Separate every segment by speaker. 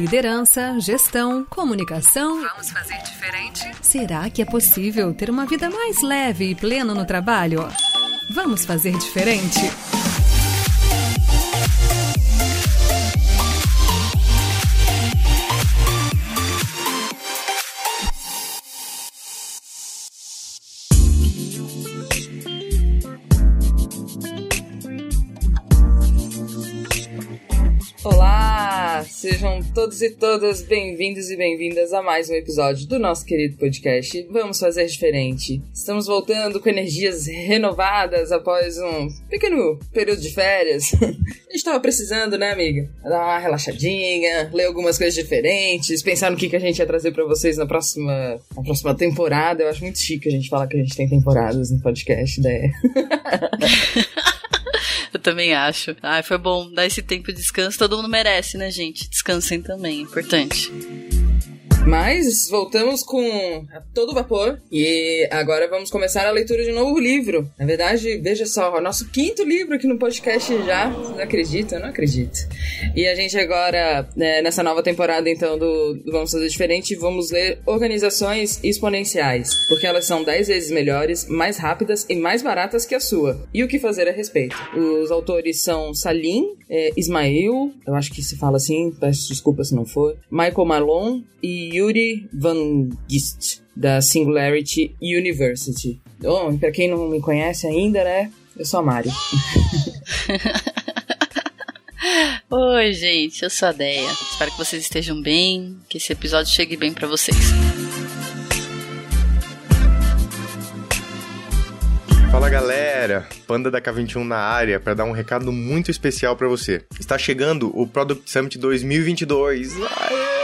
Speaker 1: Liderança, gestão, comunicação. Vamos fazer diferente? Será que é possível ter uma vida mais leve e plena no trabalho? Vamos fazer diferente?
Speaker 2: Todos e todas bem-vindos e bem-vindas a mais um episódio do nosso querido podcast. Vamos fazer diferente. Estamos voltando com energias renovadas após um pequeno período de férias. a gente estava precisando, né, amiga? Dar uma relaxadinha, ler algumas coisas diferentes, pensar no que, que a gente ia trazer para vocês na próxima, na próxima temporada. Eu acho muito chique a gente falar que a gente tem temporadas no podcast, né?
Speaker 3: Eu também acho. Ai, foi bom dar esse tempo de descanso. Todo mundo merece, né, gente? Descansem também, é importante.
Speaker 2: Mas voltamos com todo vapor e agora vamos começar a leitura de um novo livro. Na verdade, veja só, nosso quinto livro aqui no podcast já. Vocês acreditam? Eu não acredito. E a gente agora, né, nessa nova temporada então do, do, Vamos Fazer Diferente, vamos ler Organizações Exponenciais, porque elas são 10 vezes melhores, mais rápidas e mais baratas que a sua. E o que fazer a respeito? Os autores são Salim, é, Ismail, eu acho que se fala assim, peço desculpa se não for, Michael Malone e Yuri Van Gist, da Singularity University. Bom, pra quem não me conhece ainda, né? Eu sou a Mari.
Speaker 3: Oi, gente, eu sou a Deia. Espero que vocês estejam bem, que esse episódio chegue bem para vocês.
Speaker 4: Fala galera, Panda da K21 na área para dar um recado muito especial para você. Está chegando o Product Summit 2022. Aê!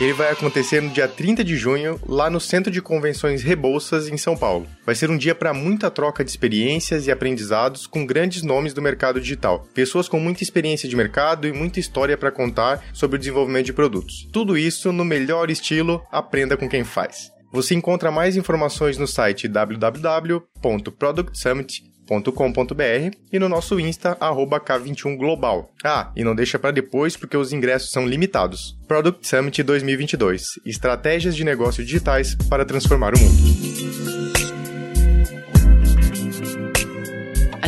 Speaker 4: Ele vai acontecer no dia 30 de junho, lá no Centro de Convenções Rebouças, em São Paulo. Vai ser um dia para muita troca de experiências e aprendizados com grandes nomes do mercado digital. Pessoas com muita experiência de mercado e muita história para contar sobre o desenvolvimento de produtos. Tudo isso no melhor estilo Aprenda com quem faz. Você encontra mais informações no site www.productsummit.com com.br e no nosso Insta, K21Global. Ah, e não deixa para depois porque os ingressos são limitados. Product Summit 2022 Estratégias de negócio digitais para transformar o mundo.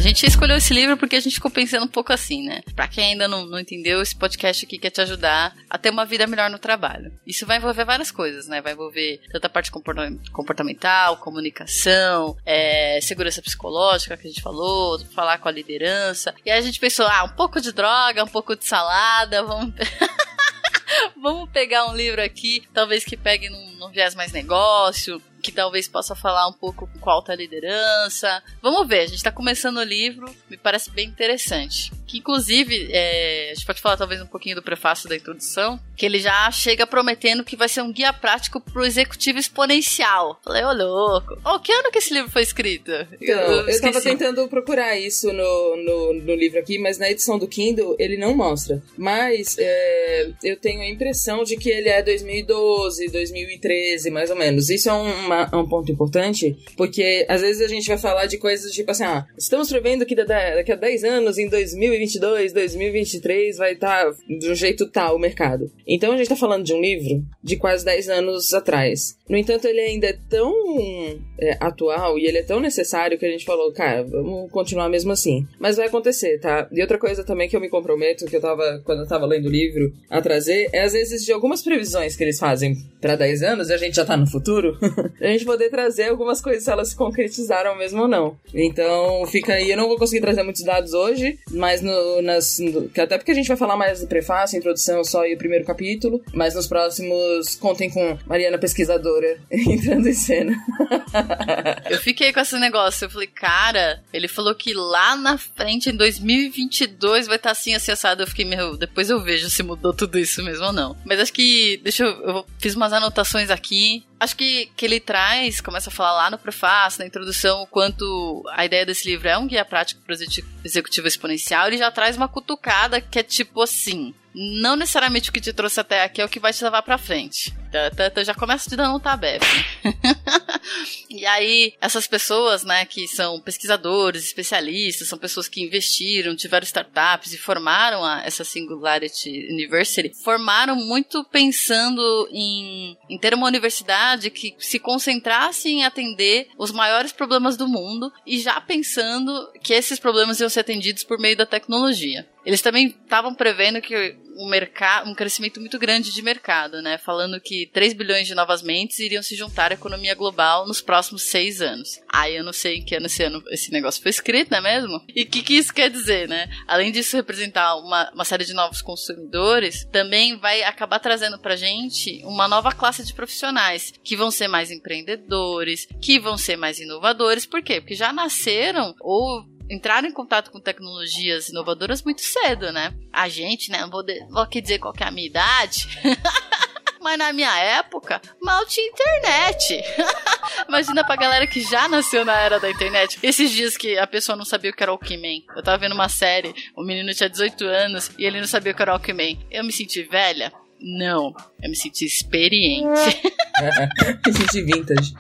Speaker 3: Gente escolheu esse livro porque a gente ficou pensando um pouco assim, né? Pra quem ainda não, não entendeu, esse podcast aqui quer te ajudar a ter uma vida melhor no trabalho. Isso vai envolver várias coisas, né? Vai envolver tanta parte comportamental, comunicação, é, segurança psicológica que a gente falou, falar com a liderança. E aí a gente pensou, ah, um pouco de droga, um pouco de salada, vamos. Vamos pegar um livro aqui, talvez que pegue num, num viés mais negócio, que talvez possa falar um pouco com alta liderança. Vamos ver, a gente está começando o livro, me parece bem interessante. Que inclusive, é, a gente pode falar talvez um pouquinho do prefácio da introdução, que ele já chega prometendo que vai ser um guia prático para o executivo exponencial. Falei, ô louco, oh, que ano que esse livro foi escrito?
Speaker 2: Então, eu, eu tava tentando procurar isso no, no, no, livro aqui, mas na edição do Kindle ele não mostra. Mas é, eu tenho a impressão de que ele é 2012, 2013, mais ou menos. Isso é uma uma, um ponto importante, porque às vezes a gente vai falar de coisas tipo assim, ah, estamos prevendo que daqui a 10 anos, em 2022, 2023, vai estar tá de um jeito tal o mercado. Então a gente tá falando de um livro de quase 10 anos atrás. No entanto, ele ainda é tão é, atual e ele é tão necessário que a gente falou, cara, vamos continuar mesmo assim. Mas vai acontecer, tá? E outra coisa também que eu me comprometo, que eu tava, quando eu tava lendo o livro, a trazer, é às vezes de algumas previsões que eles fazem para 10 anos e a gente já tá no futuro. a gente poder trazer algumas coisas se elas se concretizaram mesmo ou não. Então, fica aí. Eu não vou conseguir trazer muitos dados hoje, mas no, nas, no, até porque a gente vai falar mais do prefácio, introdução, só e o primeiro capítulo, mas nos próximos contem com Mariana Pesquisadora entrando em cena.
Speaker 3: eu fiquei com esse negócio. Eu falei, cara, ele falou que lá na frente, em 2022, vai estar assim acessado. Eu fiquei, meu, depois eu vejo se mudou tudo isso mesmo ou não. Mas acho que, deixa eu, eu fiz umas anotações aqui Acho que, que ele traz, começa a falar lá no prefácio, na introdução, o quanto a ideia desse livro é um guia prático para o executivo exponencial, ele já traz uma cutucada que é tipo assim: não necessariamente o que te trouxe até aqui é o que vai te levar pra frente. Já começa te dando um tabef. e aí, essas pessoas, né, que são pesquisadores, especialistas, são pessoas que investiram, tiveram startups e formaram a, essa Singularity University, formaram muito pensando em, em ter uma universidade que se concentrasse em atender os maiores problemas do mundo e já pensando que esses problemas iam ser atendidos por meio da tecnologia. Eles também estavam prevendo que um, mercado, um crescimento muito grande de mercado, né? Falando que 3 bilhões de novas mentes iriam se juntar à economia global nos próximos seis anos. Aí eu não sei em que ano esse, ano esse negócio foi escrito, não é mesmo? E o que, que isso quer dizer, né? Além disso representar uma, uma série de novos consumidores, também vai acabar trazendo pra gente uma nova classe de profissionais que vão ser mais empreendedores, que vão ser mais inovadores. Por quê? Porque já nasceram ou entraram em contato com tecnologias inovadoras muito cedo, né? A gente, né? Não vou, vou aqui dizer qual é a minha idade. Mas na minha época, mal tinha internet. Imagina pra galera que já nasceu na era da internet. Esses dias que a pessoa não sabia o que era o Walkman. Eu tava vendo uma série, o menino tinha 18 anos e ele não sabia o que era o Walkman. Eu me senti velha? Não, eu me senti experiente.
Speaker 2: senti vintage.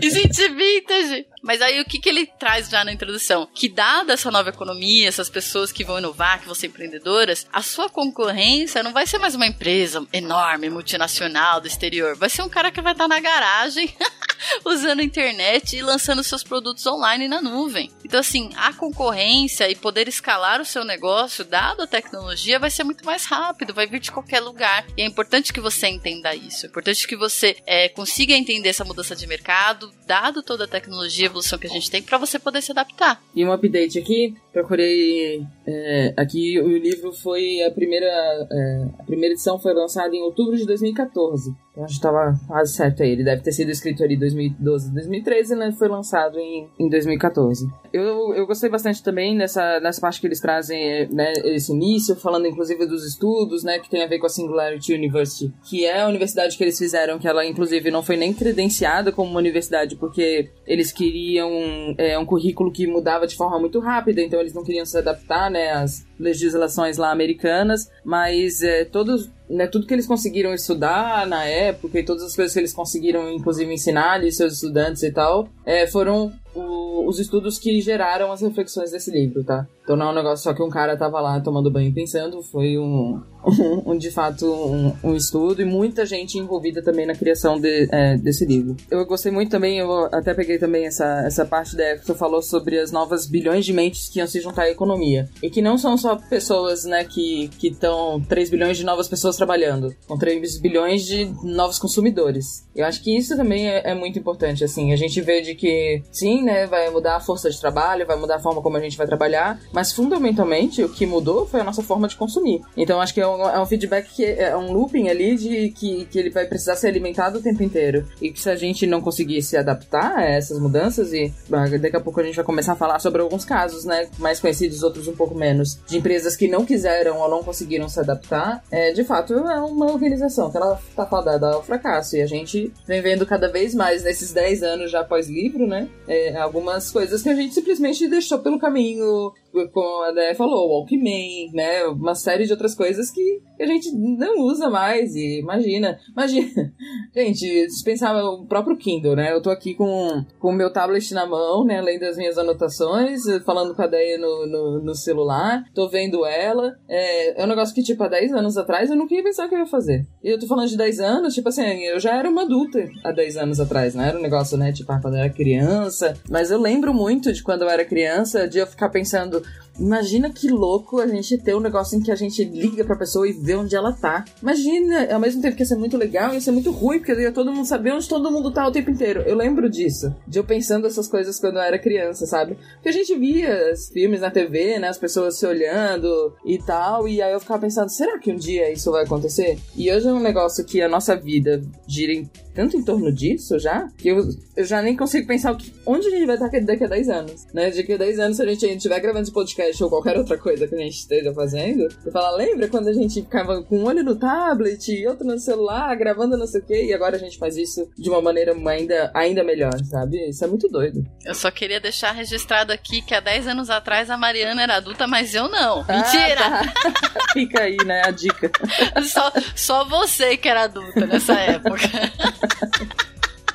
Speaker 3: me senti vintage. Mas aí o que, que ele traz já na introdução? Que dada essa nova economia, essas pessoas que vão inovar, que vão ser empreendedoras, a sua concorrência não vai ser mais uma empresa enorme, multinacional do exterior. Vai ser um cara que vai estar na garagem usando a internet e lançando seus produtos online na nuvem. Então, assim, a concorrência e poder escalar o seu negócio, dado a tecnologia, vai ser muito mais rápido, vai vir de qualquer lugar. E é importante que você entenda isso. É importante que você é, consiga entender essa mudança de mercado, dado toda a tecnologia evolução que a gente tem para você poder se adaptar.
Speaker 2: E um update aqui, procurei é, aqui o livro foi a primeira é, a primeira edição foi lançada em outubro de 2014. Então a gente tava quase certo aí. Ele deve ter sido escrito ali em 2012, 2013, né? Foi lançado em, em 2014. Eu, eu gostei bastante também nessa, nessa parte que eles trazem, né? Esse início, falando inclusive dos estudos, né? Que tem a ver com a Singularity University, que é a universidade que eles fizeram, que ela inclusive não foi nem credenciada como uma universidade, porque eles queriam é, um currículo que mudava de forma muito rápida, então eles não queriam se adaptar, né? Às legislações lá americanas, mas é, todos né, tudo que eles conseguiram estudar na época e todas as coisas que eles conseguiram, inclusive, ensinar ali seus estudantes e tal, é, foram o, os estudos que geraram as reflexões desse livro, tá? Então não é um negócio só que um cara tava lá tomando banho pensando, foi um, um, um de fato, um, um, estudo e muita gente envolvida também na criação de, é, desse livro. Eu gostei muito também, eu até peguei também essa, essa parte da que tu falou sobre as novas bilhões de mentes que iam se juntar à economia. E que não são só pessoas, né, que estão 3 bilhões de novas pessoas trabalhando, são 3 bilhões de novos consumidores. Eu acho que isso também é, é muito importante, assim, a gente vê de que, sim, né, vai mudar a força de trabalho, vai mudar a forma como a gente vai trabalhar, mas fundamentalmente o que mudou foi a nossa forma de consumir. Então acho que é um, é um feedback que é um looping ali de que, que ele vai precisar ser alimentado o tempo inteiro. E que se a gente não conseguir se adaptar a essas mudanças, e daqui a pouco a gente vai começar a falar sobre alguns casos, né, mais conhecidos, outros um pouco menos, de empresas que não quiseram ou não conseguiram se adaptar, é, de fato é uma organização que ela tá fadada ao fracasso. E a gente vem vendo cada vez mais nesses 10 anos já pós-livro, né, é, algumas coisas que a gente simplesmente deixou pelo caminho, como a Dé falou, Walkman, né? Uma série de outras coisas que a gente não usa mais. E imagina, imagina. Gente, pensar o próprio Kindle, né? Eu tô aqui com o meu tablet na mão, né? Além das minhas anotações, falando com a Deia no, no, no, celular, tô vendo ela. É, é um negócio que, tipo, há 10 anos atrás eu nunca ia pensar que eu ia fazer. E eu tô falando de 10 anos, tipo assim, eu já era uma adulta há 10 anos atrás, não era um negócio, né? Tipo, ah, quando eu era criança. Mas eu lembro muito de quando eu era criança, de eu ficar pensando, Imagina que louco a gente ter um negócio em que a gente liga pra pessoa e vê onde ela tá. Imagina, ao mesmo tempo que ia ser muito legal, ia ser muito ruim, porque ia todo mundo saber onde todo mundo tá o tempo inteiro. Eu lembro disso, de eu pensando essas coisas quando eu era criança, sabe? Porque a gente via os filmes na TV, né? As pessoas se olhando e tal, e aí eu ficava pensando, será que um dia isso vai acontecer? E hoje é um negócio que a nossa vida gira em tanto em torno disso já, que eu, eu já nem consigo pensar o que, onde a gente vai estar daqui a 10 anos, né? Daqui a 10 anos, se a gente estiver gravando esse podcast ou qualquer outra coisa que a gente esteja fazendo e falar, lembra quando a gente ficava com um olho no tablet e outro no celular, gravando não sei o quê, e agora a gente faz isso de uma maneira ainda, ainda melhor, sabe? Isso é muito doido.
Speaker 3: Eu só queria deixar registrado aqui que há 10 anos atrás a Mariana era adulta, mas eu não. Mentira! Ah,
Speaker 2: tá. Fica aí, né, a dica.
Speaker 3: só, só você que era adulta nessa época.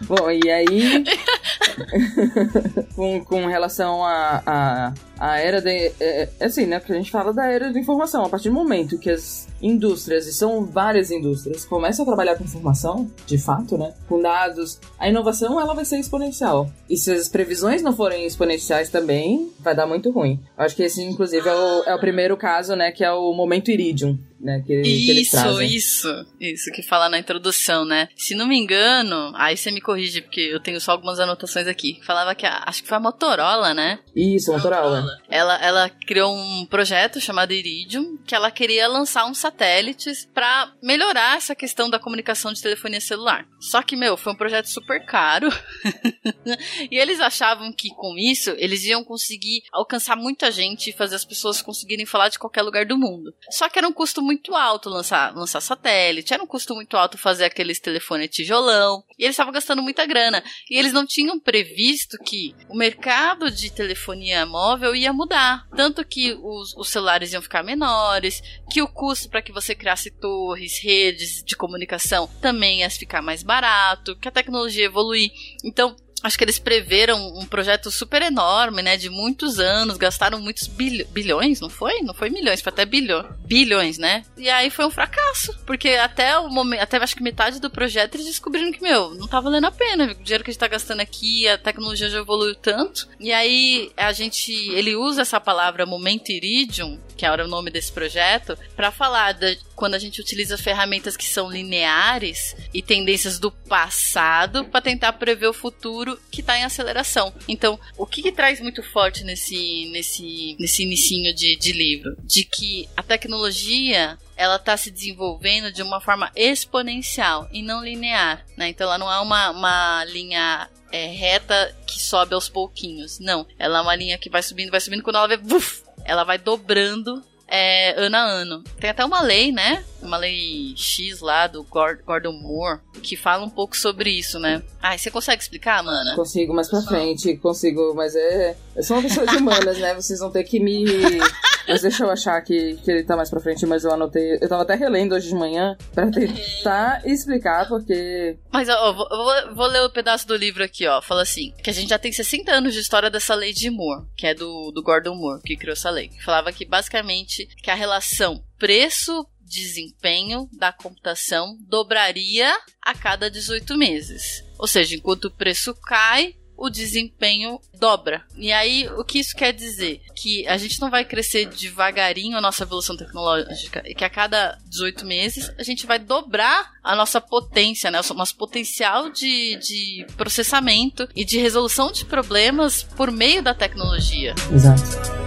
Speaker 2: Bom, e aí, com, com relação a, a, a era de. É, é, assim, né? Que a gente fala da era da informação. A partir do momento que as indústrias, e são várias indústrias, começam a trabalhar com informação, de fato, né? Com dados, a inovação ela vai ser exponencial. E se as previsões não forem exponenciais também, vai dar muito ruim. Eu acho que esse, inclusive, é o, é o primeiro caso, né? Que é o momento Iridium. Né, que,
Speaker 3: isso, que isso, isso que fala na introdução, né? Se não me engano, aí você me corrige, porque eu tenho só algumas anotações aqui. Falava que a, acho que foi a Motorola, né?
Speaker 2: Isso, Motorola.
Speaker 3: Ela, ela criou um projeto chamado Iridium, que ela queria lançar uns satélites para melhorar essa questão da comunicação de telefonia celular. Só que, meu, foi um projeto super caro. e eles achavam que com isso eles iam conseguir alcançar muita gente e fazer as pessoas conseguirem falar de qualquer lugar do mundo. Só que era um custo muito alto lançar, lançar satélite, era um custo muito alto fazer aqueles telefones tijolão. E eles estavam gastando muita grana. E eles não tinham previsto que o mercado de telefonia móvel ia mudar. Tanto que os, os celulares iam ficar menores, que o custo para que você criasse torres, redes de comunicação também ia ficar mais barato, que a tecnologia ia evoluir. Então, acho que eles preveram um projeto super enorme, né, de muitos anos, gastaram muitos bil bilhões, não foi? Não foi milhões, foi até bilhões, bilhões, né? E aí foi um fracasso, porque até o momento, até acho que metade do projeto eles descobriram que, meu, não tá valendo a pena, o dinheiro que a gente tá gastando aqui, a tecnologia já evoluiu tanto. E aí a gente, ele usa essa palavra momento iridium, que era o nome desse projeto, para falar de quando a gente utiliza ferramentas que são lineares e tendências do passado para tentar prever o futuro que está em aceleração. Então, o que, que, traz muito forte nesse, nesse, nesse inicinho de, de livro? De que a tecnologia ela está se desenvolvendo de uma forma exponencial e não linear, né? Então ela não é uma, uma linha é, reta que sobe aos pouquinhos, não. Ela é uma linha que vai subindo, vai subindo, quando ela vê, ela vai dobrando é, ano a ano. Tem até uma lei, né? Uma lei X lá do Gordon Moore que fala um pouco sobre isso, né? Ah, você consegue explicar, mana?
Speaker 2: Consigo mais pra frente, consigo, mas é. Eu sou uma pessoa de humanas, né? Vocês vão ter que me. Mas deixa eu achar que, que ele tá mais pra frente, mas eu anotei. Eu tava até relendo hoje de manhã pra tentar explicar, porque.
Speaker 3: Mas ó, vou, vou, vou ler o um pedaço do livro aqui, ó. Fala assim: que a gente já tem 60 anos de história dessa lei de Moore, que é do, do Gordon Moore, que criou essa lei. Que falava que basicamente que a relação preço desempenho da computação dobraria a cada 18 meses. Ou seja, enquanto o preço cai, o desempenho dobra. E aí, o que isso quer dizer? Que a gente não vai crescer devagarinho a nossa evolução tecnológica e que a cada 18 meses a gente vai dobrar a nossa potência, né? O nosso potencial de, de processamento e de resolução de problemas por meio da tecnologia.
Speaker 2: Exato.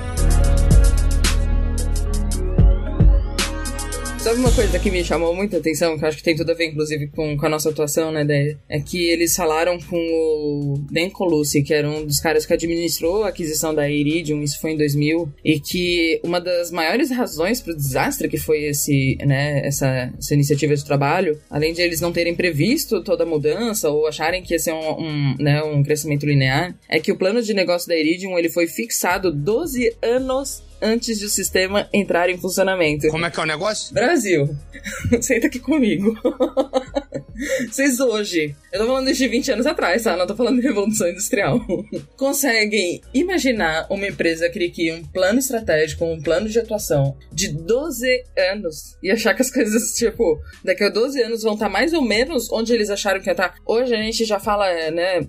Speaker 2: Sabe uma coisa que me chamou muita atenção, que eu acho que tem tudo a ver, inclusive, com, com a nossa atuação, né, Déia? É que eles falaram com o Dan Colucci, que era um dos caras que administrou a aquisição da Iridium, isso foi em 2000, e que uma das maiores razões para o desastre que foi esse, né, essa, essa iniciativa de trabalho, além de eles não terem previsto toda a mudança ou acharem que ia ser um, um, né, um crescimento linear, é que o plano de negócio da Iridium ele foi fixado 12 anos antes de o sistema entrar em funcionamento.
Speaker 5: Como é que é o negócio?
Speaker 2: Brasil, senta aqui comigo. Vocês hoje, eu tô falando de 20 anos atrás, tá? Não tô falando de revolução industrial. Conseguem imaginar uma empresa que cria um plano estratégico, um plano de atuação de 12 anos e achar que as coisas, tipo, daqui a 12 anos vão estar tá mais ou menos onde eles acharam que ia estar. Tá? Hoje a gente já fala, né,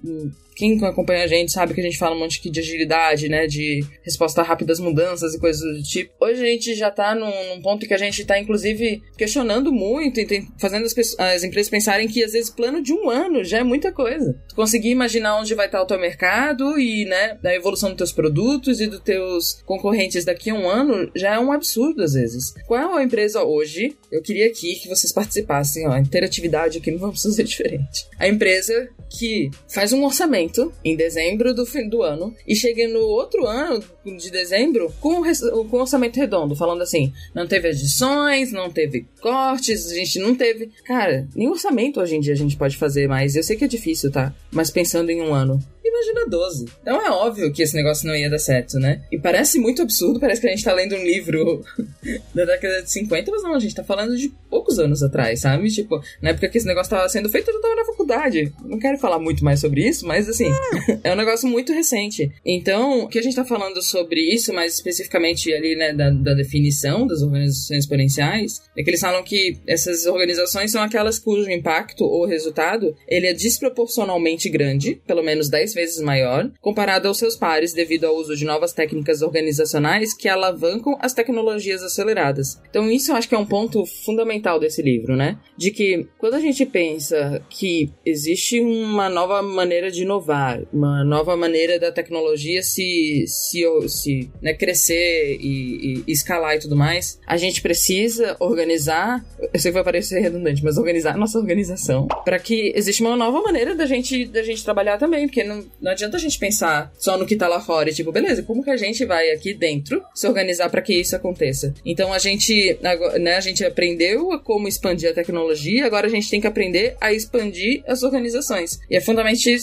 Speaker 2: quem acompanha a gente sabe que a gente fala um monte de agilidade, né? De resposta rápida às mudanças e coisas do tipo. Hoje a gente já tá num, num ponto que a gente tá, inclusive, questionando muito e tem, fazendo as, as, empresas pensarem que, às vezes, plano de um ano já é muita coisa. Conseguir imaginar onde vai estar o teu mercado e, né, a evolução dos teus produtos e dos teus concorrentes daqui a um ano já é um absurdo, às vezes. Qual é a empresa hoje? Eu queria aqui que vocês participassem, ó, interatividade aqui, não vamos fazer diferente. A empresa que faz um orçamento orçamento em dezembro do fim do ano e cheguei no outro ano de dezembro com, com orçamento redondo, falando assim: não teve adições, não teve cortes, a gente não teve. Cara, nem orçamento hoje em dia a gente pode fazer mais. Eu sei que é difícil, tá? Mas pensando em um ano imagina 12. Então é óbvio que esse negócio não ia dar certo, né? E parece muito absurdo, parece que a gente tá lendo um livro da década de 50, mas não, a gente tá falando de poucos anos atrás, sabe? Tipo, na época que esse negócio tava sendo feito, eu já tava na faculdade. Não quero falar muito mais sobre isso, mas assim, é um negócio muito recente. Então, o que a gente tá falando sobre isso, mais especificamente ali, né, da, da definição das organizações exponenciais, é que eles falam que essas organizações são aquelas cujo impacto ou resultado ele é desproporcionalmente grande, pelo menos 10 vezes maior, comparado aos seus pares devido ao uso de novas técnicas organizacionais que alavancam as tecnologias aceleradas. Então isso eu acho que é um ponto fundamental desse livro, né? De que quando a gente pensa que existe uma nova maneira de inovar, uma nova maneira da tecnologia se, se, se né, crescer e, e escalar e tudo mais, a gente precisa organizar, eu sei que vai parecer redundante, mas organizar a nossa organização para que exista uma nova maneira da gente, da gente trabalhar também, porque não, não adianta a gente pensar só no que tá lá fora e tipo, beleza, como que a gente vai aqui dentro se organizar para que isso aconteça? Então a gente, né, a gente aprendeu como expandir a tecnologia, agora a gente tem que aprender a expandir as organizações. E é fundamentalmente,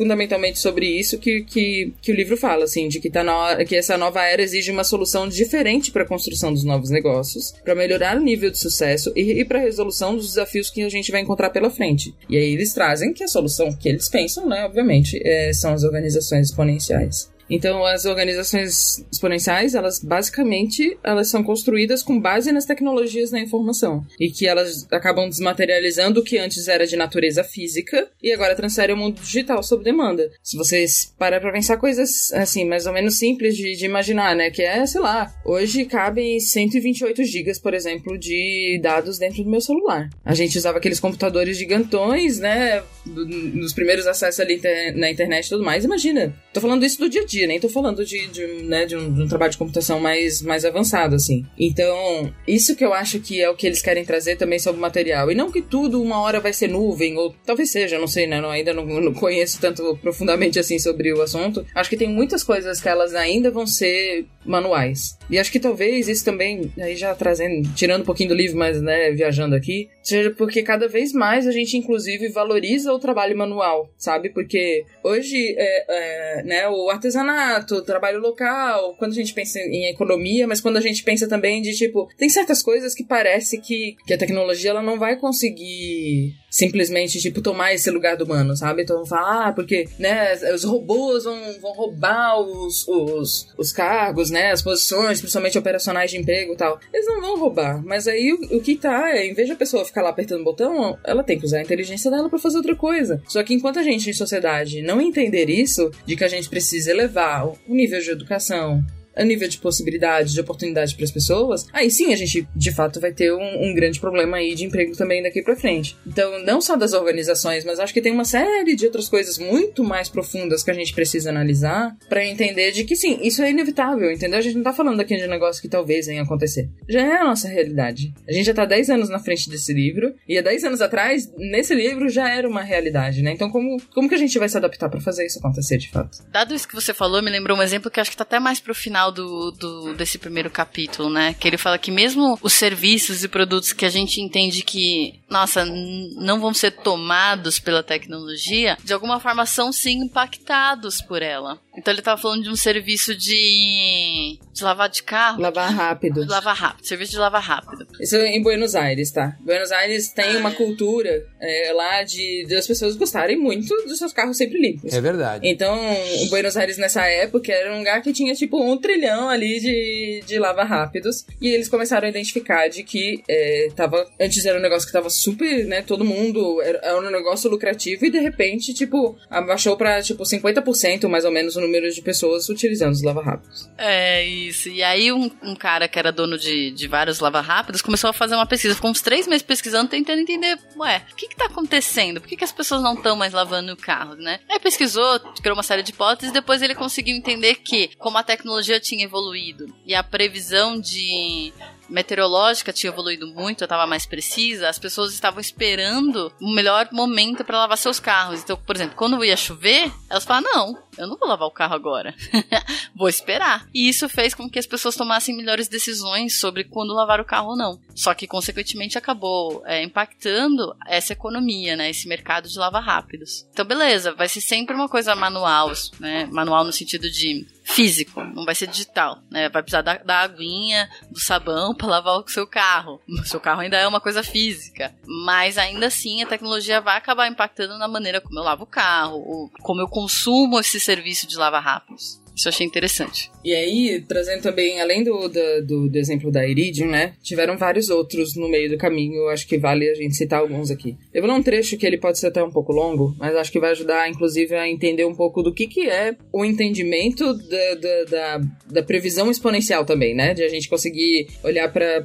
Speaker 2: fundamentalmente sobre isso que, que, que o livro fala, assim, de que, tá na que essa nova era exige uma solução diferente para a construção dos novos negócios, para melhorar o nível de sucesso e, e para a resolução dos desafios que a gente vai encontrar pela frente. E aí eles trazem que a solução que eles pensam, né, obviamente, é são as organizações exponenciais. Então, as organizações exponenciais, elas basicamente, elas são construídas com base nas tecnologias da informação e que elas acabam desmaterializando o que antes era de natureza física e agora transfere ao mundo digital sob demanda. Se vocês parar para pensar coisas assim, mais ou menos simples de, de, imaginar, né, que é, sei lá, hoje cabem 128 gigas, por exemplo, de dados dentro do meu celular. A gente usava aqueles computadores gigantões, né, nos primeiros acessos ali na internet e tudo mais. Imagina, tô falando isso do dia a dia nem tô falando de, de, né, de, um, de um trabalho de computação mais, mais avançado, assim. Então, isso que eu acho que é o que eles querem trazer também sobre o material. E não que tudo uma hora vai ser nuvem, ou talvez seja, não sei, né? Não, ainda não, não conheço tanto profundamente assim sobre o assunto. Acho que tem muitas coisas que elas ainda vão ser manuais. E acho que talvez isso também, aí já trazendo, tirando um pouquinho do livro, mas né, viajando aqui, seja porque cada vez mais a gente, inclusive, valoriza o trabalho manual, sabe? Porque hoje, é, é, né, o artesanato, o trabalho local, quando a gente pensa em economia, mas quando a gente pensa também de tipo, tem certas coisas que parece que, que a tecnologia ela não vai conseguir simplesmente, tipo, tomar esse lugar do humano, sabe? Então falar, ah, porque, né, os robôs vão, vão roubar os, os, os cargos, né, as posições, principalmente operacionais de emprego e tal. Eles não vão roubar, mas aí o, o que tá é, em vez de a pessoa ficar lá apertando o botão, ela tem que usar a inteligência dela para fazer outra coisa. Só que enquanto a gente em sociedade não entender isso, de que a gente precisa elevar o nível de educação, a nível de possibilidades, de oportunidades para as pessoas, aí sim a gente de fato vai ter um, um, grande problema aí de emprego também daqui para frente. Então, não só das organizações, mas acho que tem uma série de outras coisas muito mais profundas que a gente precisa analisar para entender de que sim, isso é inevitável, entendeu? A gente não tá falando aqui de um negócio que talvez venha acontecer. Já é a nossa realidade. A gente já tá 10 anos na frente desse livro, e há 10 anos atrás, nesse livro já era uma realidade, né? Então, como, como que a gente vai se adaptar para fazer isso acontecer de fato?
Speaker 3: Dado isso que você falou, me lembrou um exemplo que acho que tá até mais pro final do, do, desse primeiro capítulo, né? Que ele fala que mesmo os serviços e produtos que a gente entende que, nossa, não vão ser tomados pela tecnologia, de alguma forma são sim impactados por ela. Então ele tava falando de um serviço de, de lavar de carro.
Speaker 2: Lavar rápido.
Speaker 3: De lavar rápido. Serviço de lavar rápido.
Speaker 2: Isso é em Buenos Aires, tá? Buenos Aires tem uma cultura é, lá de, de as pessoas gostarem muito dos seus carros sempre limpos.
Speaker 5: É verdade.
Speaker 2: Então, Buenos Aires nessa época era um lugar que tinha tipo um trilhão ali de, de lava rápidos. E eles começaram a identificar de que é, tava. Antes era um negócio que tava super, né? Todo mundo. Era, era um negócio lucrativo e de repente, tipo, abaixou pra tipo 50% mais ou menos o número de pessoas utilizando os lava rápidos.
Speaker 3: É, isso. E aí um, um cara que era dono de, de vários lava rápidos começou a fazer uma pesquisa. Ficou uns três meses pesquisando, tentando entender, ué, o que que tá acontecendo? Por que, que as pessoas não estão mais lavando o carro, né? Aí pesquisou, criou uma série de hipóteses e depois ele conseguiu entender que, como a tecnologia tinha evoluído e a previsão de meteorológica tinha evoluído muito, estava mais precisa, as pessoas estavam esperando o melhor momento para lavar seus carros. Então, por exemplo, quando ia chover, elas falavam: não, eu não vou lavar o carro agora. vou esperar. E isso fez com que as pessoas tomassem melhores decisões sobre quando lavar o carro ou não. Só que, consequentemente, acabou é, impactando essa economia, né? Esse mercado de lava rápidos. Então, beleza, vai ser sempre uma coisa manual, né? Manual no sentido de físico, não vai ser digital, né? Vai precisar da, da aguinha, do sabão para lavar o seu carro. O seu carro ainda é uma coisa física, mas ainda assim a tecnologia vai acabar impactando na maneira como eu lavo o carro, como eu consumo esse serviço de lavar rápidos. Isso eu achei interessante.
Speaker 2: E aí, trazendo também, além do, do, do, exemplo da Iridium, né? Tiveram vários outros no meio do caminho, acho que vale a gente citar alguns aqui. Eu vou num trecho que ele pode ser até um pouco longo, mas acho que vai ajudar, inclusive, a entender um pouco do que, que é o entendimento da, da, da, da previsão exponencial também, né? De a gente conseguir olhar para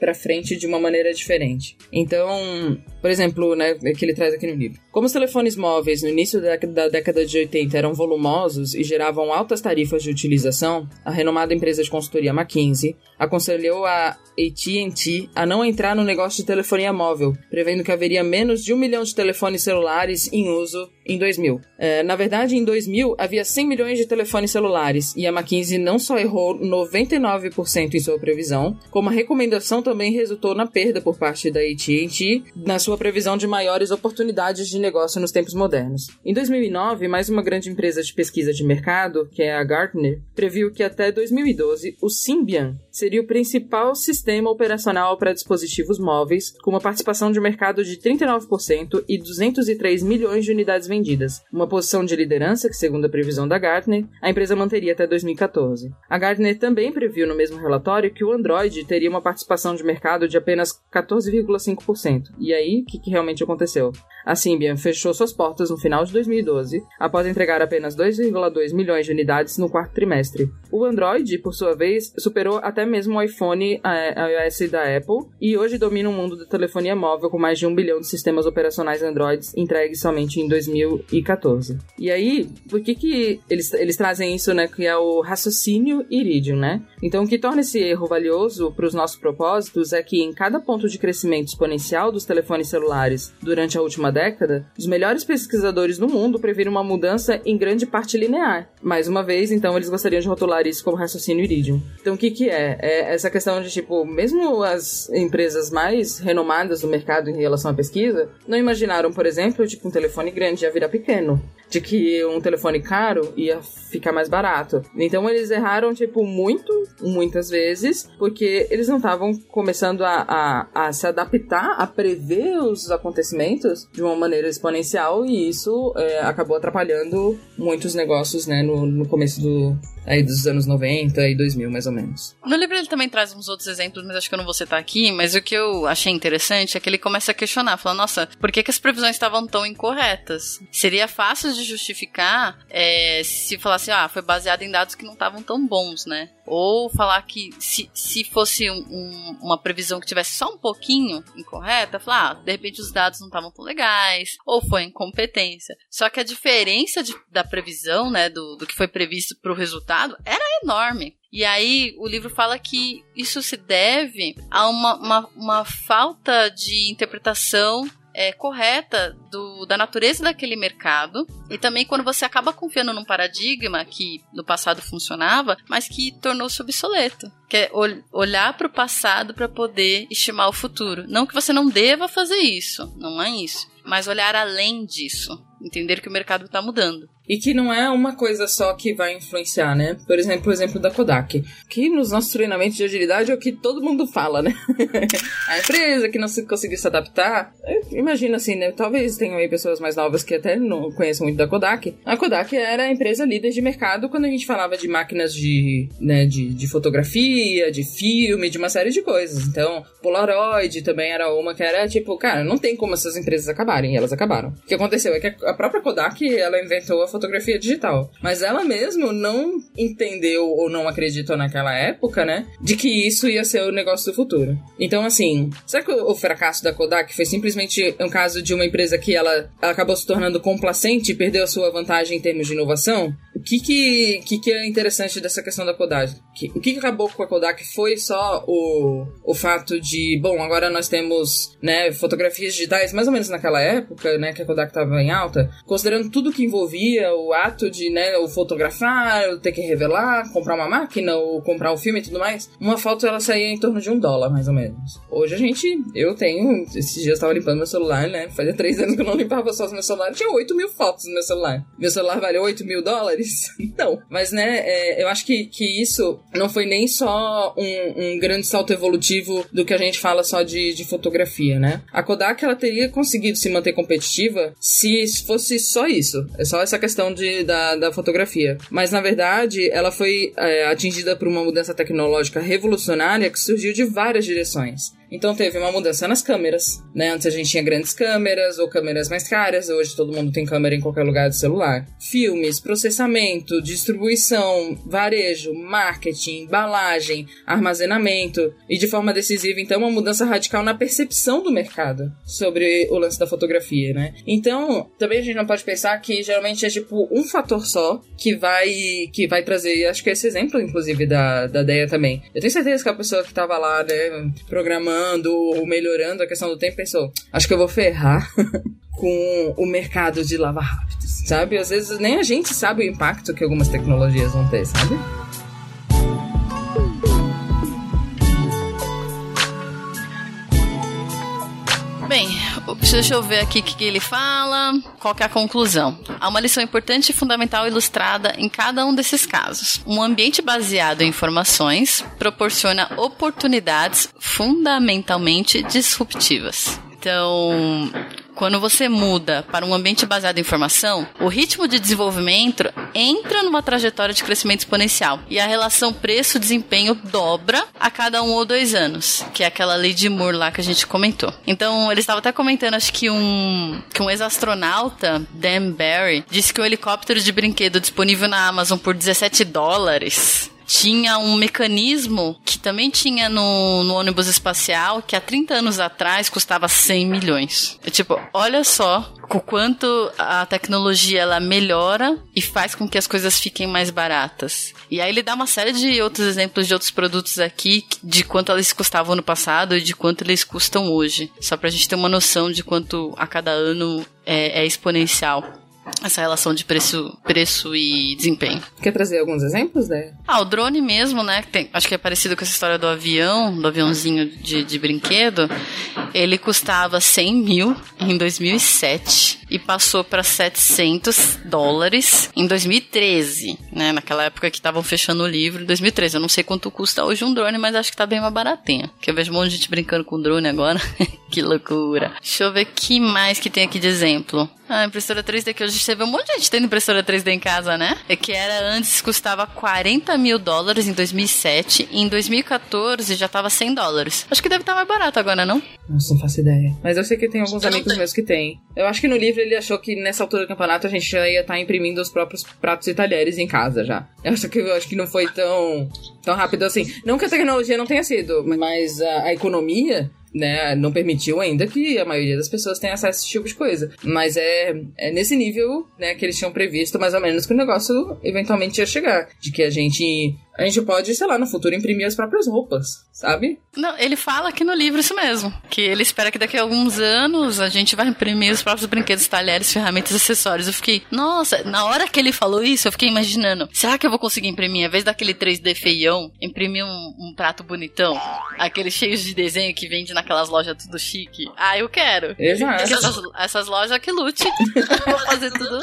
Speaker 2: para frente de uma maneira diferente. Então, por exemplo, né, que ele traz aqui no livro. Como os telefones móveis no início da, da década de 80 eram volumosos e geravam altas tarifas de utilização, a renomada empresa de consultoria McKinsey aconselhou a AT&T a não entrar no negócio de telefonia móvel, prevendo que haveria menos de um milhão de telefones celulares em uso em 2000. É, na verdade, em 2000 havia 100 milhões de telefones celulares e a McKinsey não só errou 99% em sua previsão, como a recomendação também resultou na perda por parte da AT&T na sua previsão de maiores oportunidades de negócio nos tempos modernos. Em 2009, mais uma grande empresa de pesquisa de mercado, que é a Gartner, previu que até 2012 o Symbian seria o principal sistema operacional para dispositivos móveis, com uma participação de mercado de 39% e 203 milhões de unidades vendidas, uma posição de liderança que, segundo a previsão da Gartner, a empresa manteria até 2014. A Gartner também previu no mesmo relatório que o Android teria uma participação de mercado de apenas 14,5%. E aí, o que, que realmente aconteceu? A Symbian fechou suas portas no final de 2012, após entregar apenas 2,2 milhões de unidades no quarto trimestre. O Android, por sua vez, superou até mesmo o iPhone iOS da Apple e hoje domina o mundo da telefonia móvel com mais de um bilhão de sistemas operacionais Android entregues somente em 2014. E aí, por que que eles, eles trazem isso, né, que é o raciocínio Iridium, né? Então, o que torna esse erro valioso para os nossos propósitos é que em cada ponto de crescimento exponencial dos telefones celulares durante a última década, os melhores pesquisadores do mundo previram uma mudança em grande parte linear. Mais uma vez, então, eles gostariam de rotular isso como raciocínio Iridium. Então, o que que é? É essa questão de, tipo, mesmo as empresas mais renomadas do mercado em relação à pesquisa, não imaginaram, por exemplo, tipo, um telefone grande ia virar pequeno de que um telefone caro ia ficar mais barato. Então eles erraram, tipo, muito, muitas vezes, porque eles não estavam começando a, a, a, se adaptar, a prever os acontecimentos de uma maneira exponencial e isso é, acabou atrapalhando muitos negócios, né, no, no começo do, aí dos anos 90 e 2000, mais ou menos.
Speaker 3: No livro ele também traz uns outros exemplos, mas acho que eu não vou citar aqui, mas o que eu achei interessante é que ele começa a questionar, falando, nossa, por que, que as previsões estavam tão incorretas? Seria fácil de justificar é, se falasse, ah, foi baseado em dados que não estavam tão bons, né? Ou falar que se, se fosse um, um, uma previsão que tivesse só um pouquinho incorreta, falar, ah, de repente os dados não estavam tão legais, ou foi incompetência. Só que a diferença de, da previsão, né, do, do que foi previsto para o resultado, era enorme. E aí o livro fala que isso se deve a uma, uma, uma falta de interpretação é, correta do, da natureza daquele mercado e também quando você acaba confiando num paradigma que no passado funcionava, mas que tornou-se obsoleto. Que é ol, olhar para o passado para poder estimar o futuro. Não que você não deva fazer isso, não é isso. Mas olhar além disso. Entender que o mercado está mudando.
Speaker 2: E que não é uma coisa só que vai influenciar, né? Por exemplo, o exemplo da Kodak. Que nos nossos treinamentos de agilidade é o que todo mundo fala, né? a empresa que não conseguiu se adaptar. Imagina assim, né? Talvez tenham aí pessoas mais novas que até não conheçam muito da Kodak. A Kodak era a empresa líder de mercado quando a gente falava de máquinas de, né, de, de fotografia, de filme, de uma série de coisas. Então, Polaroid também era uma que era tipo, cara, não tem como essas empresas acabarem. E elas acabaram. O que aconteceu é que a própria Kodak, ela inventou a fotografia digital. Mas ela mesmo não entendeu ou não acreditou naquela época, né? De que isso ia ser o negócio do futuro. Então, assim, será que o fracasso da Kodak foi simplesmente um caso de uma empresa que ela, ela acabou se tornando complacente e perdeu a sua vantagem em termos de inovação? O que, que, que, que é interessante dessa questão da Kodak? O que, que acabou com a Kodak foi só o, o fato de, bom, agora nós temos né, fotografias digitais mais ou menos naquela época, né, que a Kodak estava em alta, considerando tudo que envolvia o ato de, né, o fotografar, o ter que revelar, comprar uma máquina, ou comprar um filme e tudo mais, uma foto ela saía em torno de um dólar, mais ou menos. Hoje a gente, eu tenho, esses dias eu estava limpando meu celular, né, fazia três anos que eu não limpava só o meu celular, tinha 8 mil fotos no meu celular. Meu celular vale 8 mil dólares? Não. Mas, né, é, eu acho que, que isso não foi nem só um, um, grande salto evolutivo do que a gente fala só de, de fotografia, né? A Kodak, ela teria conseguido se manter competitiva se fosse só isso. É só essa questão de, da, da fotografia. Mas, na verdade, ela foi é, atingida por uma mudança tecnológica revolucionária que surgiu de várias direções. Então teve uma mudança nas câmeras, né? Antes a gente tinha grandes câmeras ou câmeras mais caras, hoje todo mundo tem câmera em qualquer lugar do celular. Filmes, processamento, distribuição, varejo, marketing, embalagem, armazenamento e de forma decisiva então uma mudança radical na percepção do mercado sobre o lance da fotografia, né? Então, também a gente não pode pensar que geralmente é tipo um fator só que vai que vai trazer, acho que esse exemplo inclusive da da também. Eu tenho certeza que a pessoa que tava lá, né, programando ou melhorando a questão do tempo, pensou, acho que eu vou ferrar com o mercado de lava rápidos, sabe? Às vezes nem a gente sabe o impacto que algumas tecnologias vão ter, sabe?
Speaker 3: Deixa eu ver aqui o que, que ele fala. Qual é a conclusão? Há uma lição importante e fundamental ilustrada em cada um desses casos. Um ambiente baseado em informações proporciona oportunidades fundamentalmente disruptivas. Então, quando você muda para um ambiente baseado em informação, o ritmo de desenvolvimento entra numa trajetória de crescimento exponencial e a relação preço-desempenho dobra a cada um ou dois anos, que é aquela lei de Moore lá que a gente comentou. Então, ele estava até comentando, acho que um, que um ex-astronauta, Dan Barry, disse que o helicóptero de brinquedo disponível na Amazon por 17 dólares tinha um mecanismo que também tinha no, no ônibus espacial que há 30 anos atrás custava 100 milhões. É tipo, olha só o quanto a tecnologia ela melhora e faz com que as coisas fiquem mais baratas. E aí ele dá uma série de outros exemplos de outros produtos aqui de quanto eles custavam no passado e de quanto eles custam hoje. Só pra gente ter uma noção de quanto a cada ano é, é exponencial essa relação de preço, preço e desempenho.
Speaker 2: Quer trazer alguns exemplos, né?
Speaker 3: Ah, o drone mesmo, né? Tem, acho que é parecido com essa história do avião, do aviãozinho de, de brinquedo. Ele custava 100 mil em 2007 e passou para 700 dólares em 2013, né? Naquela época que estavam fechando o livro, em 2013. Eu não sei quanto custa hoje um drone, mas acho que tá bem mais baratinho. Que eu vejo um monte de gente brincando com drone agora. que loucura. Deixa eu ver que mais que tem aqui de exemplo. Ah, impressora 3D que hoje vê um monte de gente tendo impressora 3D em casa, né? É que era antes custava 40 mil dólares em 2007 e em 2014 já tava 100 dólares. Acho que deve estar tá mais barato agora, não?
Speaker 2: Nossa, não faço ideia. Mas eu sei que tem alguns amigos meus que tem. Eu acho que no livro ele achou que nessa altura do campeonato a gente já ia estar tá imprimindo os próprios pratos e talheres em casa já. Eu acho que, eu acho que não foi tão, tão rápido assim. Não que a tecnologia não tenha sido, mas a, a economia né, não permitiu ainda que a maioria das pessoas tenha acesso a esse tipo de coisa. Mas é, é nesse nível, né, que eles tinham previsto mais ou menos que o negócio eventualmente ia chegar. De que a gente a gente pode, sei lá, no futuro imprimir as próprias roupas, sabe?
Speaker 3: Não, ele fala aqui no livro isso mesmo. Que ele espera que daqui a alguns anos a gente vai imprimir os próprios brinquedos, talheres, ferramentas, acessórios. Eu fiquei, nossa, na hora que ele falou isso, eu fiquei imaginando, será que eu vou conseguir imprimir, em vez daquele 3D feião, imprimir um, um prato bonitão? Aqueles cheios de desenho que vende naquelas lojas tudo chique. Ah, eu quero.
Speaker 2: Exato.
Speaker 3: Essas, essas lojas que lute. vou fazer tudo.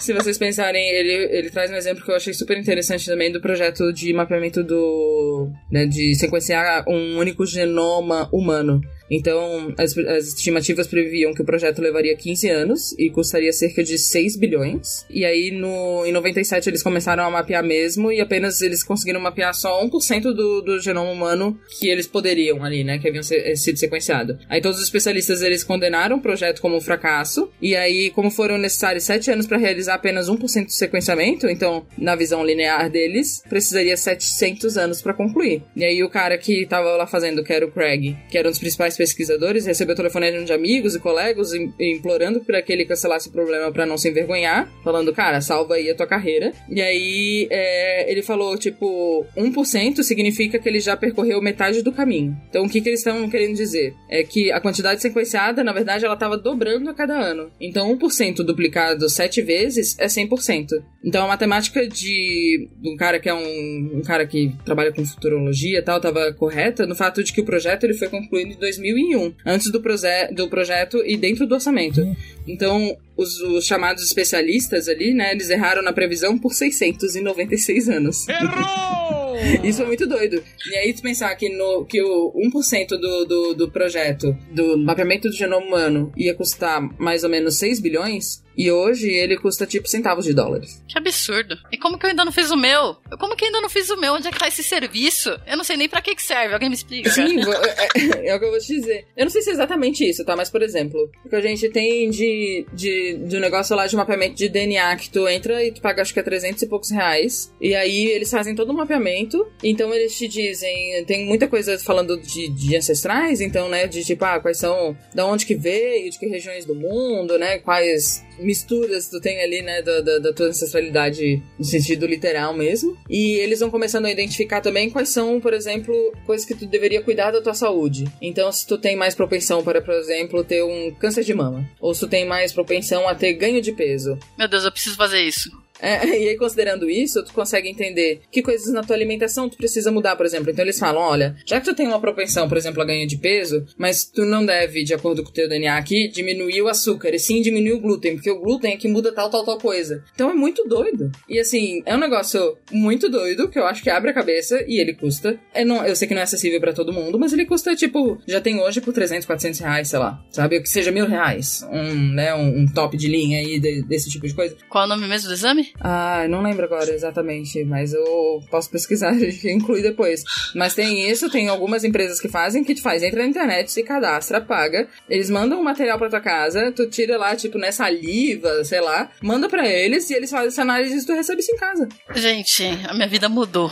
Speaker 2: Se vocês pensarem, ele, ele traz um exemplo que eu achei super interessante também do projeto de mapeamento do. Né, de sequenciar um único genoma humano. Então, as, as, estimativas previam que o projeto levaria 15 anos e custaria cerca de 6 bilhões. E aí, no, em 97, eles começaram a mapear mesmo e apenas eles conseguiram mapear só 1% do, do genoma humano que eles poderiam ali, né? Que haviam ser, sido sequenciado. Aí todos os especialistas, eles condenaram o projeto como um fracasso. E aí, como foram necessários 7 anos para realizar apenas 1% do sequenciamento, então, na visão linear deles, precisaria 700 anos para concluir. E aí o cara que tava lá fazendo, que era o Craig, que era um dos principais pesquisadores, recebeu telefonema de amigos e colegas implorando para que ele cancelasse o problema para não se envergonhar, falando, cara, salva aí a tua carreira. E aí é, ele falou, tipo, 1% significa que ele já percorreu metade do caminho. Então o que, que eles estão querendo dizer? É que a quantidade sequenciada, na verdade, ela estava dobrando a cada ano. Então 1% duplicado 7 vezes é 100%. Então a matemática de um cara que é um, um cara que trabalha com futurologia e tal, estava correta no fato de que o projeto ele foi concluído em 2001, antes do, proje do projeto e dentro do orçamento. Então, os, os, chamados especialistas ali, né, eles erraram na previsão por 696 anos. Errou! Isso é muito doido. E aí, tu pensar que, no, que o 1% do, do, do projeto do mapeamento do genoma humano ia custar mais ou menos 6 bilhões, e hoje ele custa tipo centavos de dólares.
Speaker 3: Que absurdo. E como que eu ainda não fiz o meu? Como que eu ainda não fiz o meu? Onde é que tá esse serviço? Eu não sei nem para que que serve. Alguém me explica?
Speaker 2: Sim, é, é, é, o que eu vou te dizer. Eu não sei se é exatamente isso, tá? Mas, por exemplo, o que a gente tem de, de, de um negócio lá de mapeamento de DNA que tu entra e tu paga acho que é 300 e poucos reais. E aí eles fazem todo o um mapeamento. Então eles te dizem, tem muita coisa falando de, de ancestrais, então, né? De tipo, ah, quais são, da onde que veio, de que regiões do mundo, né? Quais misturas tu tem ali, né, da, da, da, tua ancestralidade no sentido literal mesmo. E eles vão começando a identificar também quais são, por exemplo, coisas que tu deveria cuidar da tua saúde. Então, se tu tem mais propensão para, por exemplo, ter um câncer de mama, ou se tu tem mais propensão a ter ganho de peso.
Speaker 3: Meu Deus, eu preciso fazer isso.
Speaker 2: É, e aí, considerando isso, tu consegue entender que coisas na tua alimentação tu precisa mudar, por exemplo. Então eles falam: olha, já que tu tem uma propensão, por exemplo, a ganho de peso, mas tu não deve, de acordo com o teu DNA aqui, diminuir o açúcar, e sim diminuir o glúten, porque o glúten é que muda tal, tal, tal coisa. Então é muito doido. E assim, é um negócio muito doido que eu acho que abre a cabeça e ele custa. É, não, eu sei que não é acessível para todo mundo, mas ele custa, tipo, já tem hoje por 300, 400 reais, sei lá. Sabe? Que seja mil reais. Um, né, um, um top de linha aí de, desse tipo de coisa.
Speaker 3: Qual é o nome mesmo do exame?
Speaker 2: Ah, não lembro agora exatamente, mas eu posso pesquisar e incluir depois. Mas tem isso, tem algumas empresas que fazem, que tu faz, entra na internet, se cadastra, paga, eles mandam o um material pra tua casa, tu tira lá, tipo, nessa saliva, sei lá, manda pra eles e eles fazem essa análise e tu recebe isso em casa.
Speaker 3: Gente, a minha vida mudou.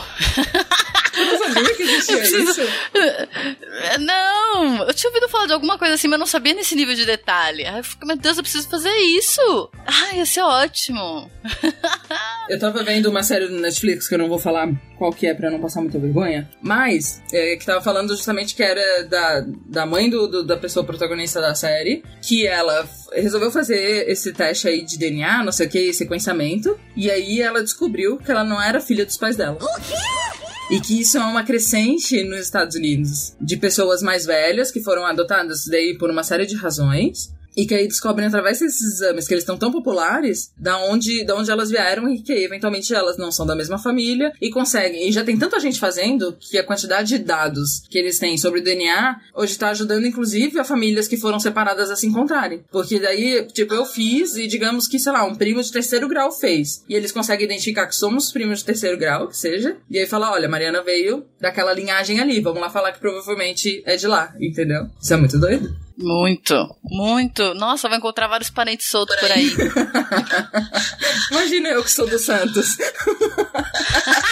Speaker 2: Eu não sabia que existia preciso... isso.
Speaker 3: Não, eu tinha ouvido falar de alguma coisa assim, mas eu não sabia nesse nível de detalhe. Ai, eu fico, meu Deus, eu preciso fazer isso. Ai, ia ser ótimo.
Speaker 2: eu tava vendo uma série do Netflix que eu não vou falar qual que é pra não passar muita vergonha, mas é, que tava falando justamente que era da, da mãe do, do, da pessoa protagonista da série, que ela resolveu fazer esse teste aí de DNA, não sei o que, sequenciamento, e aí ela descobriu que ela não era filha dos pais dela. O quê? E que isso é uma crescente nos Estados Unidos de pessoas mais velhas que foram adotadas daí por uma série de razões e que aí descobrem através desses exames que eles estão tão populares, da onde, da onde elas vieram e que eventualmente elas não são da mesma família e conseguem. E já tem tanta gente fazendo que a quantidade de dados que eles têm sobre o DNA hoje está ajudando, inclusive, a famílias que foram separadas a se encontrarem. Porque daí, tipo, eu fiz e digamos que, sei lá, um primo de terceiro grau fez. E eles conseguem identificar que somos primos de terceiro grau, que seja. E aí fala: olha, Mariana veio daquela linhagem ali, vamos lá falar que provavelmente é de lá, entendeu? Isso é muito doido.
Speaker 3: Muito, muito. Nossa, vai encontrar vários parentes soltos por aí.
Speaker 2: Imagina eu que sou do Santos.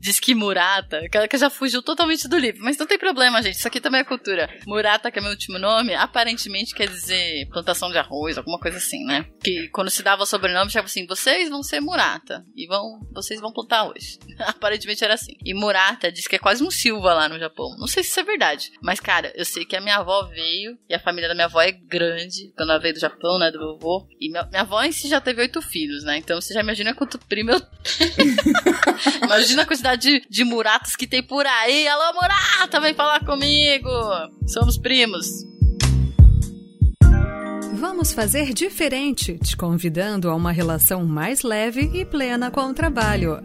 Speaker 3: Diz que Murata, que já fugiu totalmente do livro, mas não tem problema, gente. Isso aqui também é cultura. Murata, que é meu último nome, aparentemente quer dizer plantação de arroz, alguma coisa assim, né? Que quando se dava o sobrenome, chegava assim: vocês vão ser Murata e vão, vocês vão plantar hoje. aparentemente era assim. E Murata diz que é quase um Silva lá no Japão. Não sei se isso é verdade, mas cara, eu sei que a minha avó veio e a família da minha avó é grande quando ela veio do Japão, né? Do meu avô. E minha, minha avó em si já teve oito filhos, né? Então você já imagina quanto primo eu. imagina a quantidade de, de muratas que tem por aí. Alô, murata, vem falar comigo. Somos primos.
Speaker 1: Vamos fazer diferente, te convidando a uma relação mais leve e plena com o trabalho.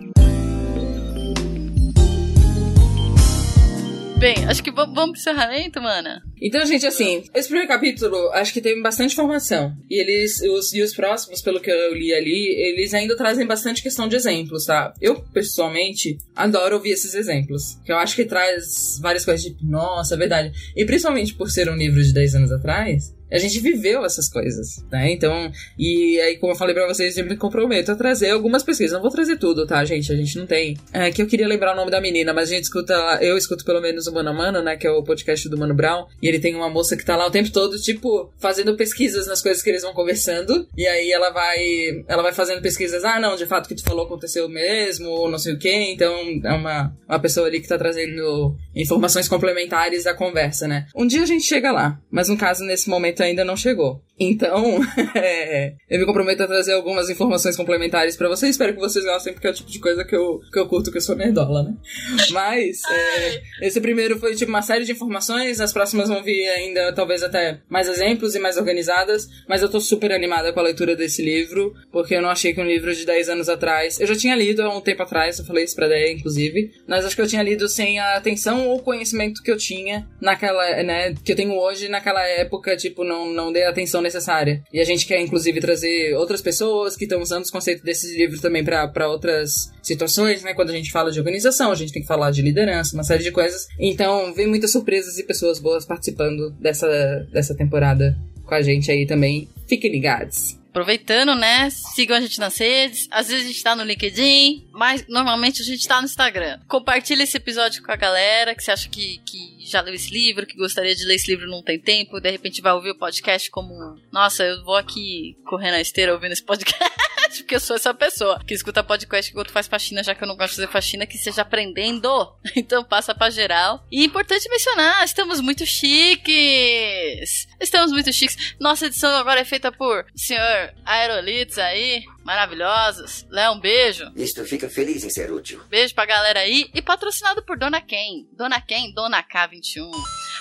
Speaker 3: Bem, acho que vamos pro encerramento, mana.
Speaker 2: Então, gente, assim, esse primeiro capítulo acho que teve bastante informação. E eles, os, e os próximos, pelo que eu li ali, eles ainda trazem bastante questão de exemplos, tá? Eu, pessoalmente, adoro ouvir esses exemplos. Que eu acho que traz várias coisas de, nossa, é verdade. E principalmente por ser um livro de 10 anos atrás, A gente viveu essas coisas, né? Então, e aí, como eu falei pra vocês, eu me comprometo a trazer algumas pesquisas. Não vou trazer tudo, tá, gente? A gente não tem. É que eu queria lembrar o nome da menina, mas a gente escuta. Eu escuto pelo menos o Mano a Mano, né? Que é o podcast do Mano Brown. E ele tem uma moça que tá lá o tempo todo, tipo, fazendo pesquisas nas coisas que eles vão conversando. E aí ela vai. Ela vai fazendo pesquisas. Ah, não, de fato o que tu falou aconteceu mesmo, ou não sei o quê. Então, é uma, uma pessoa ali que tá trazendo informações complementares da conversa, né? Um dia a gente chega lá, mas no caso, nesse momento ainda não chegou. Então, é, eu me comprometo a trazer algumas informações complementares para vocês. Espero que vocês gostem, porque é o tipo de coisa que eu, que eu curto, que eu sou nerdola, né? Mas, é, esse primeiro foi tipo uma série de informações. As próximas vão vir ainda, talvez até mais exemplos e mais organizadas. Mas eu tô super animada com a leitura desse livro, porque eu não achei que um livro de 10 anos atrás. Eu já tinha lido há um tempo atrás, eu falei isso pra Deia, inclusive. Mas acho que eu tinha lido sem a atenção ou conhecimento que eu tinha naquela, né? Que eu tenho hoje naquela época, tipo, não, não dei a atenção necessária necessária. E a gente quer, inclusive, trazer outras pessoas que estão usando os conceitos desses livros também para outras situações, né? Quando a gente fala de organização, a gente tem que falar de liderança, uma série de coisas. Então, vem muitas surpresas e pessoas boas participando dessa, dessa temporada com a gente aí também. Fiquem ligados.
Speaker 3: Aproveitando, né? Sigam a gente nas redes. Às vezes a gente tá no LinkedIn, mas normalmente a gente tá no Instagram. Compartilha esse episódio com a galera que você acha que, que já leu esse livro, que gostaria de ler esse livro não tem tempo, de repente vai ouvir o podcast como, nossa, eu vou aqui correr na esteira ouvindo esse podcast, porque eu sou essa pessoa que escuta podcast enquanto faz faxina, já que eu não gosto de fazer faxina, que seja aprendendo. Então passa pra geral. E é importante mencionar, estamos muito chiques. Estamos muito chiques. Nossa edição agora é feita por senhor Aerolitos aí, maravilhosos. Léo, um beijo.
Speaker 5: Isto fica feliz em ser útil.
Speaker 3: Beijo pra galera aí. E patrocinado por Dona Ken. Dona Ken, Dona K21.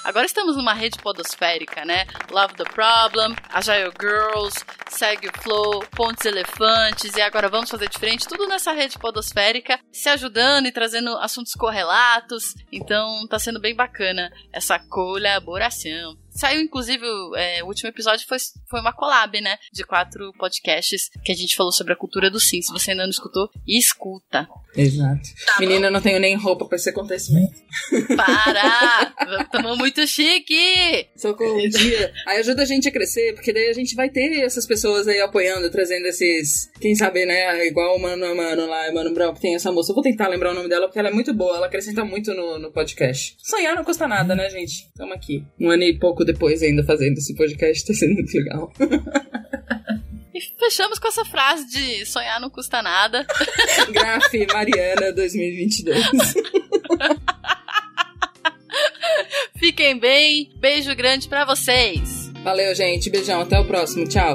Speaker 3: Agora estamos numa rede podosférica, né? Love the Problem, Agile Girls, Segue o Flow, Pontes Elefantes e agora vamos fazer diferente. Tudo nessa rede podosférica, se ajudando e trazendo assuntos correlatos. Então tá sendo bem bacana essa colaboração. Saiu, inclusive, é, o último episódio foi, foi uma collab, né? De quatro podcasts que a gente falou sobre a cultura do sim. Se você ainda não escutou, escuta.
Speaker 2: Exato. Tá Menina, eu não tenho nem roupa pra esse acontecimento.
Speaker 3: Para! Tamo muito chique!
Speaker 2: Socorro, um dia. Aí ajuda a gente a crescer, porque daí a gente vai ter essas pessoas aí apoiando, trazendo esses. Quem sabe, né? Igual o Mano Mano lá, Mano Brown, que tem essa moça. Eu vou tentar lembrar o nome dela, porque ela é muito boa. Ela acrescenta muito no, no podcast. Sonhar não custa nada, né, gente? Tamo aqui. Um ano e pouco depois ainda fazendo esse podcast, tá sendo muito legal.
Speaker 3: E fechamos com essa frase de sonhar não custa nada.
Speaker 2: Graf Mariana 2022.
Speaker 3: Fiquem bem. Beijo grande para vocês.
Speaker 2: Valeu, gente. Beijão. Até o próximo. Tchau.